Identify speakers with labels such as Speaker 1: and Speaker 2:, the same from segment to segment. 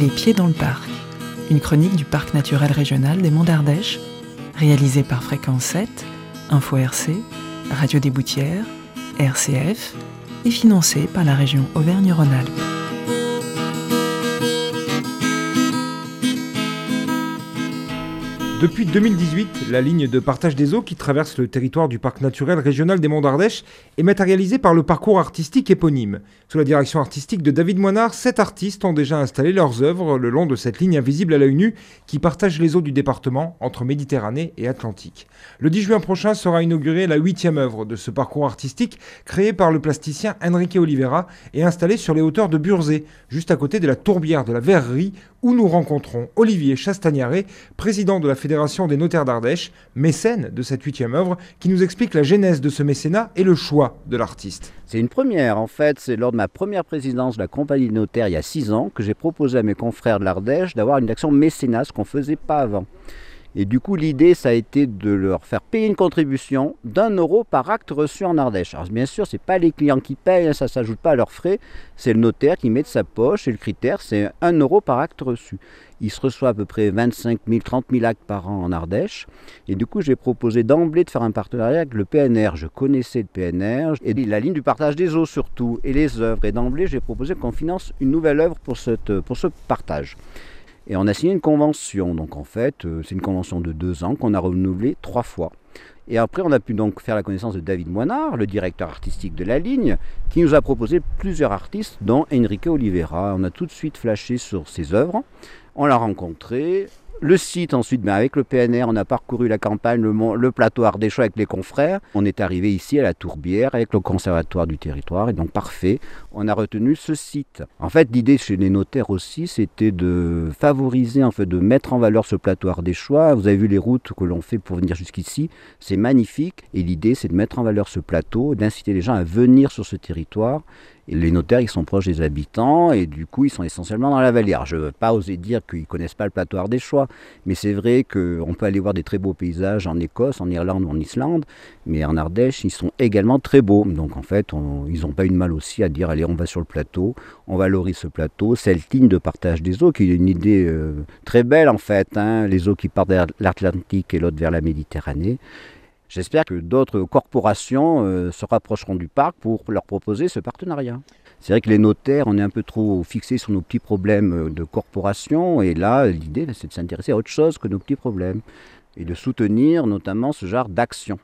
Speaker 1: Les Pieds dans le Parc, une chronique du Parc naturel régional des Monts d'Ardèche, réalisée par Fréquence 7, Info RC, Radio des Boutières, RCF et financée par la région Auvergne-Rhône-Alpes.
Speaker 2: Depuis 2018, la ligne de partage des eaux qui traverse le territoire du parc naturel régional des Monts d'Ardèche est matérialisée par le parcours artistique éponyme. Sous la direction artistique de David Moinard, sept artistes ont déjà installé leurs œuvres le long de cette ligne invisible à l'œil nu qui partage les eaux du département entre Méditerranée et Atlantique. Le 10 juin prochain sera inaugurée la huitième œuvre de ce parcours artistique créé par le plasticien Enrique Oliveira et installé sur les hauteurs de Burzé, juste à côté de la tourbière de la Verrerie où nous rencontrons Olivier Chastagnaré, président de la Fédération des notaires d'Ardèche, mécène de cette huitième œuvre, qui nous explique la genèse de ce mécénat et le choix de l'artiste.
Speaker 3: C'est une première, en fait. C'est lors de ma première présidence de la compagnie des notaires il y a six ans que j'ai proposé à mes confrères de l'Ardèche d'avoir une action mécénat, ce qu'on ne faisait pas avant. Et du coup, l'idée, ça a été de leur faire payer une contribution d'un euro par acte reçu en Ardèche. Alors, bien sûr, ce n'est pas les clients qui payent, hein, ça ne s'ajoute pas à leurs frais, c'est le notaire qui met de sa poche, et le critère, c'est un euro par acte reçu. Il se reçoit à peu près 25 000, 30 000 actes par an en Ardèche. Et du coup, j'ai proposé d'emblée de faire un partenariat avec le PNR. Je connaissais le PNR et la ligne du partage des eaux surtout, et les œuvres. Et d'emblée, j'ai proposé qu'on finance une nouvelle œuvre pour, pour ce partage. Et on a signé une convention. Donc en fait, euh, c'est une convention de deux ans qu'on a renouvelée trois fois. Et après, on a pu donc faire la connaissance de David Moinard, le directeur artistique de la ligne, qui nous a proposé plusieurs artistes, dont Enrique Oliveira. On a tout de suite flashé sur ses œuvres. On l'a rencontré, le site ensuite, ben avec le PNR, on a parcouru la campagne, le, le plateau ardéchois avec les confrères. On est arrivé ici à la Tourbière avec le conservatoire du territoire et donc parfait, on a retenu ce site. En fait, l'idée chez les notaires aussi, c'était de favoriser, en fait, de mettre en valeur ce plateau ardéchois. Vous avez vu les routes que l'on fait pour venir jusqu'ici, c'est magnifique et l'idée c'est de mettre en valeur ce plateau, d'inciter les gens à venir sur ce territoire les notaires, ils sont proches des habitants et du coup, ils sont essentiellement dans la vallée. Alors, je ne veux pas oser dire qu'ils ne connaissent pas le plateau ardéchois, mais c'est vrai qu'on peut aller voir des très beaux paysages en Écosse, en Irlande ou en Islande, mais en Ardèche, ils sont également très beaux. Donc, en fait, ils n'ont pas eu de mal aussi à dire allez, on va sur le plateau, on valorise ce plateau, cette ligne de partage des eaux, qui est une idée euh, très belle en fait, hein, les eaux qui partent vers l'Atlantique et l'autre vers la Méditerranée. J'espère que d'autres corporations euh, se rapprocheront du parc pour leur proposer ce partenariat. C'est vrai que les notaires, on est un peu trop fixés sur nos petits problèmes euh, de corporation, et là, l'idée, c'est de s'intéresser à autre chose que nos petits problèmes, et de soutenir notamment ce genre d'action.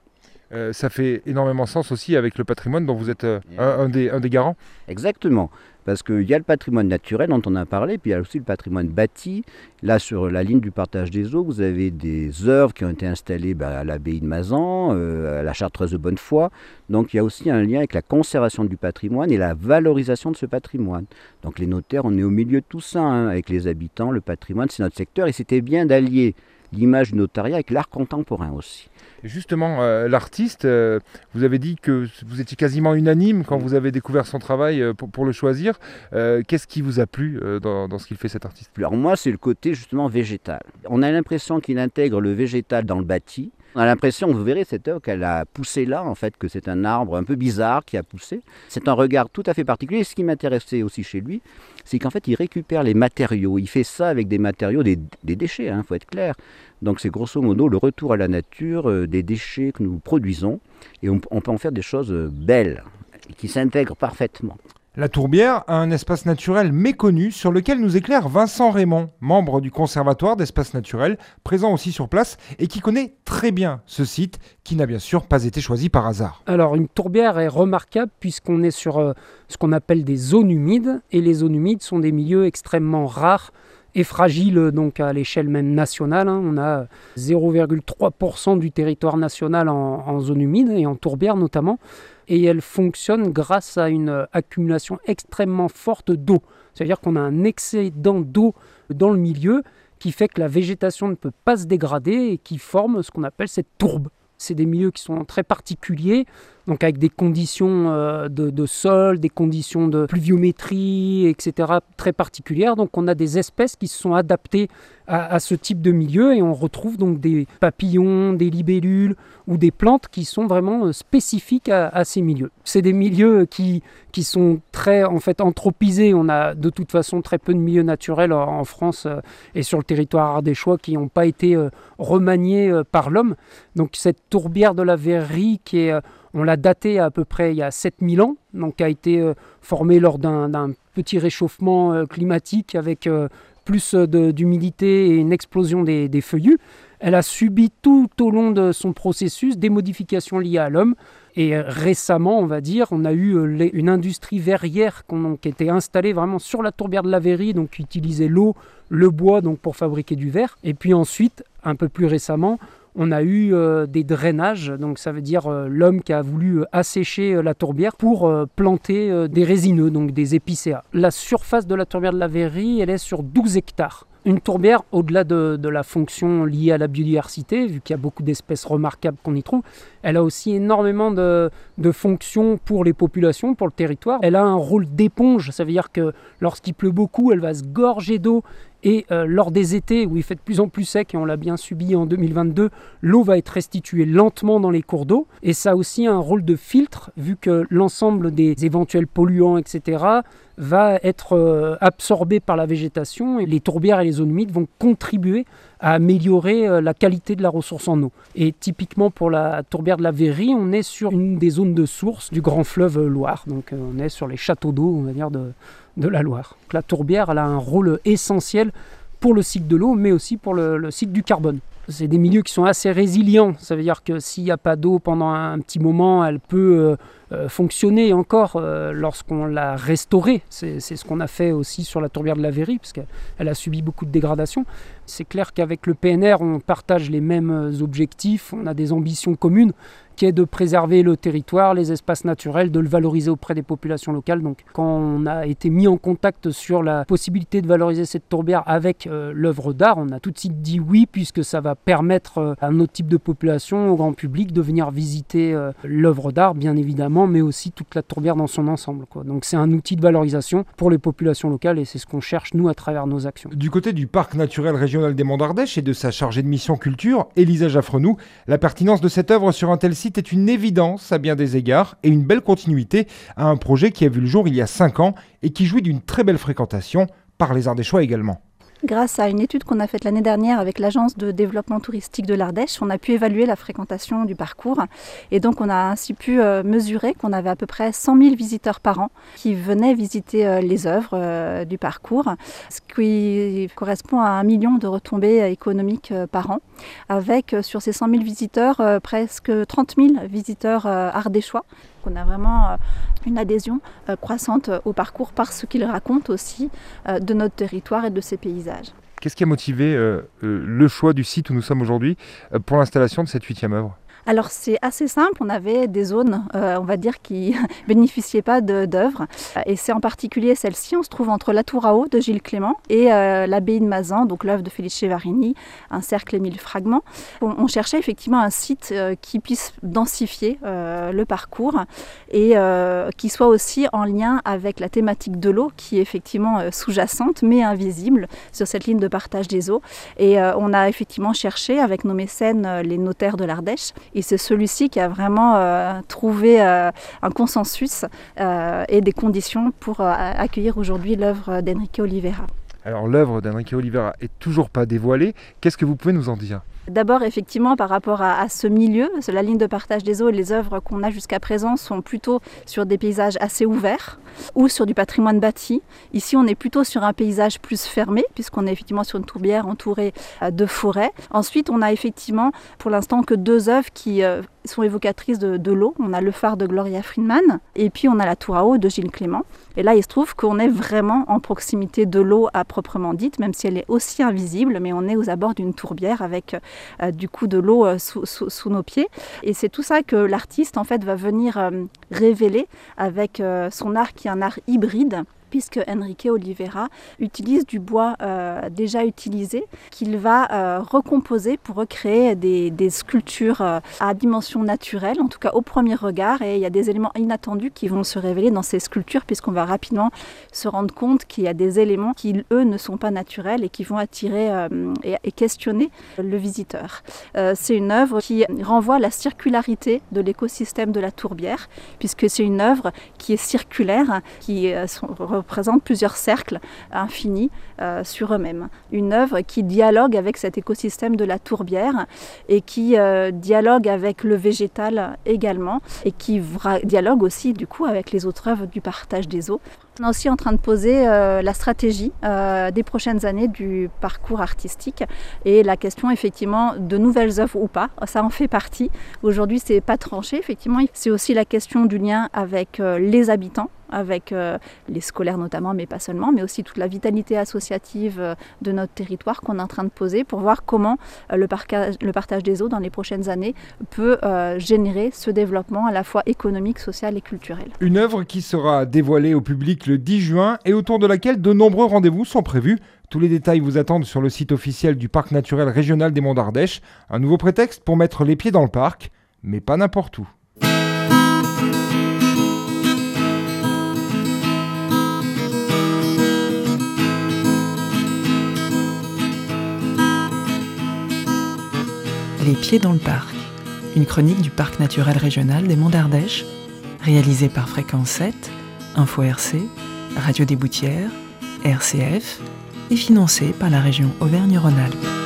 Speaker 2: Euh, ça fait énormément sens aussi avec le patrimoine dont vous êtes euh, un, des, garants.
Speaker 3: Exactement, parce qu'il y a le patrimoine naturel dont on a parlé, puis il y a aussi le patrimoine bâti. Là, sur la ligne du partage des eaux, vous avez des œuvres qui ont été installées bah, à l'abbaye de Mazan, euh, à la chartreuse de Bonnefoy. Donc il y a aussi un lien avec la conservation du patrimoine et la valorisation de ce patrimoine. Donc les notaires, on est au milieu de tout ça, hein, avec les habitants, le patrimoine, c'est notre secteur, et c'était bien d'allier l'image du notariat avec l'art contemporain aussi.
Speaker 2: justement, euh, l'artiste, euh, vous avez dit que vous étiez quasiment unanime quand vous avez découvert son travail euh, pour, le choisir. Qu'est-ce qui vous a plu dans, dans, ce qu'il fait cet artiste?
Speaker 3: Alors moi, c'est le côté justement végétal. On a l'impression qu'il intègre le végétal dans le bâti. On a l'impression, vous verrez cette œuvre, qu'elle a poussé là, en fait, que c'est un arbre un peu bizarre qui a poussé. C'est un regard tout à fait particulier. Ce qui m'intéressait aussi chez lui, c'est qu'en fait, il récupère les matériaux. Il fait ça avec des matériaux, des, déchets, il hein, faut être clair. Donc c'est grosso modo le retour à la nature euh, des déchets que nous produisons. Et on, peut en faire des choses euh, belles, qui s'intègrent parfaitement.
Speaker 2: La Tourbière a un espace naturel méconnu sur lequel nous éclaire Vincent Raymond, membre du Conservatoire d'espaces naturels, présent aussi sur place et qui connaît très bien ce site qui n'a bien sûr pas été choisi par hasard.
Speaker 4: Alors une tourbière est remarquable puisqu'on est sur euh, ce qu'on appelle des zones humides et les zones humides sont des milieux extrêmement rares et fragiles donc à l'échelle même nationale. Hein. On a 0,3% du territoire national en, en zone humide et en tourbière notamment et elle fonctionne grâce à une accumulation extrêmement forte d'eau. C'est-à-dire qu'on a un excédent d'eau dans le milieu qui fait que la végétation ne peut pas se dégrader et qui forme ce qu'on appelle cette tourbe. C'est des milieux qui sont très particuliers. Donc avec des conditions euh, de, sol, des conditions de pluviométrie, etc. très particulières. Donc on a des espèces qui se sont adaptées à, ce type de milieu et on retrouve donc des papillons, des libellules ou des plantes qui sont vraiment euh, spécifiques à, ces milieux. C'est des milieux qui, qui sont très en fait anthropisés. On a de toute façon très peu de milieux naturels en France euh, et sur le territoire ardéchois qui n'ont pas été remaniés par l'homme. Donc cette tourbière de la verrerie qui est on l'a daté à, peu près il y a 7000 ans, donc a été euh, formé lors d'un petit réchauffement euh, climatique avec euh, plus d'humidité et une explosion des, feuillus. Elle a subi tout au long de son processus des modifications liées à l'homme. Et récemment, on va dire, on a eu une industrie verrière qui était installée vraiment sur la tourbière de la verrie, donc qui utilisait l'eau, le bois donc pour fabriquer du verre. Et puis ensuite, un peu plus récemment, on a eu euh, des drainages, donc ça veut dire euh, l'homme qui a voulu euh, assécher la tourbière pour planter des résineux, donc des épicéas. La surface de la tourbière de la Verrie, elle est sur 12 hectares. Une tourbière, au-delà de, la fonction liée à la biodiversité, vu qu'il y a beaucoup d'espèces remarquables qu'on y trouve, elle a aussi énormément de, de, fonctions pour les populations, pour le territoire. Elle a un rôle d'éponge, ça veut dire que lorsqu'il pleut beaucoup, elle va se gorger d'eau et euh, lors des étés où il fait de plus en plus sec, et on l'a bien subi en 2022, l'eau va être restituée lentement dans les cours d'eau. Et ça a aussi un rôle de filtre, vu que l'ensemble des éventuels polluants, etc., va être euh, absorbé par la végétation. Et les tourbières et les zones humides vont contribuer améliorer euh, la qualité de la ressource en eau. Et typiquement pour la tourbière de la Verrie, on est sur une des zones de source du grand fleuve Loire. Donc on est sur les châteaux d'eau, de la Loire. La tourbière elle a un rôle essentiel pour le cycle de l'eau, mais aussi pour le, cycle du carbone. C'est des milieux qui sont assez résilients. Ça veut dire que s'il n'y a pas d'eau pendant un petit moment, elle peut euh, euh, fonctionner encore euh, lorsqu'on l'a restaurée. C'est ce qu'on a fait aussi sur la tourbière de la Verrie, parce qu'elle a subi beaucoup de dégradations. C'est clair qu'avec le PNR, on partage les mêmes objectifs, on a des ambitions communes qui est de préserver le territoire, les espaces naturels, de le valoriser auprès des populations locales. Donc quand on a été mis en contact sur la possibilité de valoriser cette tourbière avec euh, l'œuvre d'art, on a tout de suite dit oui puisque ça va permettre euh, à notre type de population, au grand public, de venir visiter euh, l'œuvre d'art bien évidemment, mais aussi toute la tourbière dans son ensemble. Donc c'est un outil de valorisation pour les populations locales et c'est ce qu'on cherche nous à travers nos actions.
Speaker 2: Du côté du parc naturel régional des Monts d'Ardèche et de sa chargée de mission culture, Elisa Jaffrenou, la pertinence de cette œuvre sur un tel site site est une évidence à bien des égards et une belle continuité à un projet qui a vu le jour il y a 5 ans et qui jouit d'une très belle fréquentation par les Ardéchois également.
Speaker 5: Grâce à une étude qu'on a faite l'année dernière avec l'agence de développement touristique de l'Ardèche, on a pu évaluer la fréquentation du parcours. Et donc on a ainsi pu euh, mesurer qu'on avait à peu près 100 000 visiteurs par an qui venaient visiter euh, les œuvres euh, du parcours, ce qui correspond à un million de retombées économiques par an, avec sur ces 100 000 visiteurs presque 30 000 visiteurs ardéchois on a vraiment euh, une adhésion euh, croissante au parcours par ce qu'il raconte aussi euh, de notre territoire et de ses paysages.
Speaker 2: Qu'est-ce qui a motivé le choix du site où nous sommes aujourd'hui pour l'installation de cette huitième œuvre?
Speaker 5: Alors c'est assez simple, on avait des zones, euh, on va dire, qui bénéficiaient pas d'œuvres. Et c'est en particulier celle-ci, on se trouve entre la Tour à eau de Gilles Clément et euh, l'abbaye de Mazan, donc l'œuvre de Félix Chevarini, un cercle et mille fragments. On, cherchait effectivement un site euh, qui puisse densifier le parcours et qui soit aussi en lien avec la thématique de l'eau, qui est effectivement sous-jacente mais invisible sur cette ligne de partage des eaux. Et on a effectivement cherché avec nos mécènes, les notaires de l'Ardèche, et c'est celui-ci qui a vraiment euh, trouvé euh, un consensus euh, et des conditions pour accueillir aujourd'hui l'œuvre d'Enrique Oliveira.
Speaker 2: Alors l'œuvre d'Enrique Oliveira est toujours pas dévoilée. Qu'est-ce que vous pouvez nous en dire?
Speaker 5: D'abord, effectivement, par rapport à, ce milieu, la ligne de partage des eaux les œuvres qu'on a jusqu'à présent sont plutôt sur des paysages assez ouverts ou sur du patrimoine bâti. Ici, on est plutôt sur un paysage plus fermé, puisqu'on est effectivement sur une tourbière entourée de forêts. Ensuite, on a effectivement, pour l'instant, que deux œuvres qui euh, sont évocatrices de, l'eau. On a le phare de Gloria Friedman et puis on a la tour à eau de Gilles Clément. Et là, il se trouve qu'on est vraiment en proximité de l'eau à proprement dite, même si elle est aussi invisible, mais on est aux abords d'une tourbière avec euh, du coup de l'eau euh, sous, nos pieds. Et c'est tout ça que l'artiste en fait va venir euh, révéler avec son art qui est un art hybride puisque Enrique Oliveira utilise du bois euh, déjà utilisé qu'il va euh, recomposer pour recréer des, sculptures euh, à dimension naturelle, en tout cas au premier regard. Et il y a des éléments inattendus qui vont se révéler dans ces sculptures, puisqu'on va rapidement se rendre compte qu'il y a des éléments qui, eux, ne sont pas naturels et qui vont attirer et, et, questionner le visiteur. c'est une œuvre qui renvoie à la circularité de l'écosystème de la tourbière, puisque c'est une œuvre qui est circulaire, qui représente plusieurs cercles infinis euh, sur eux-mêmes. Une œuvre qui dialogue avec cet écosystème de la tourbière et qui euh, dialogue avec le végétal également et qui dialogue aussi du coup avec les autres œuvres du partage des eaux. On est aussi en train de poser euh, la stratégie des prochaines années du parcours artistique et la question effectivement de nouvelles œuvres ou pas, ça en fait partie. Aujourd'hui, c'est pas tranché effectivement. C'est aussi la question du lien avec les habitants avec euh, les scolaires notamment, mais pas seulement, mais aussi toute la vitalité associative euh, de notre territoire qu'on est en train de poser pour voir comment euh, le, le, partage des eaux dans les prochaines années peut générer ce développement à la fois économique, social et culturel.
Speaker 2: Une œuvre qui sera dévoilée au public le 10 juin et autour de laquelle de nombreux rendez-vous sont prévus. Tous les détails vous attendent sur le site officiel du Parc naturel régional des Monts d'Ardèche. Un nouveau prétexte pour mettre les pieds dans le parc, mais pas n'importe où.
Speaker 1: Les pieds dans le parc, une chronique du parc naturel régional des Monts d'Ardèche, réalisée par Fréquence 7, Info RC, Radio des Boutières, RCF et financée par la région Auvergne-Rhône-Alpes.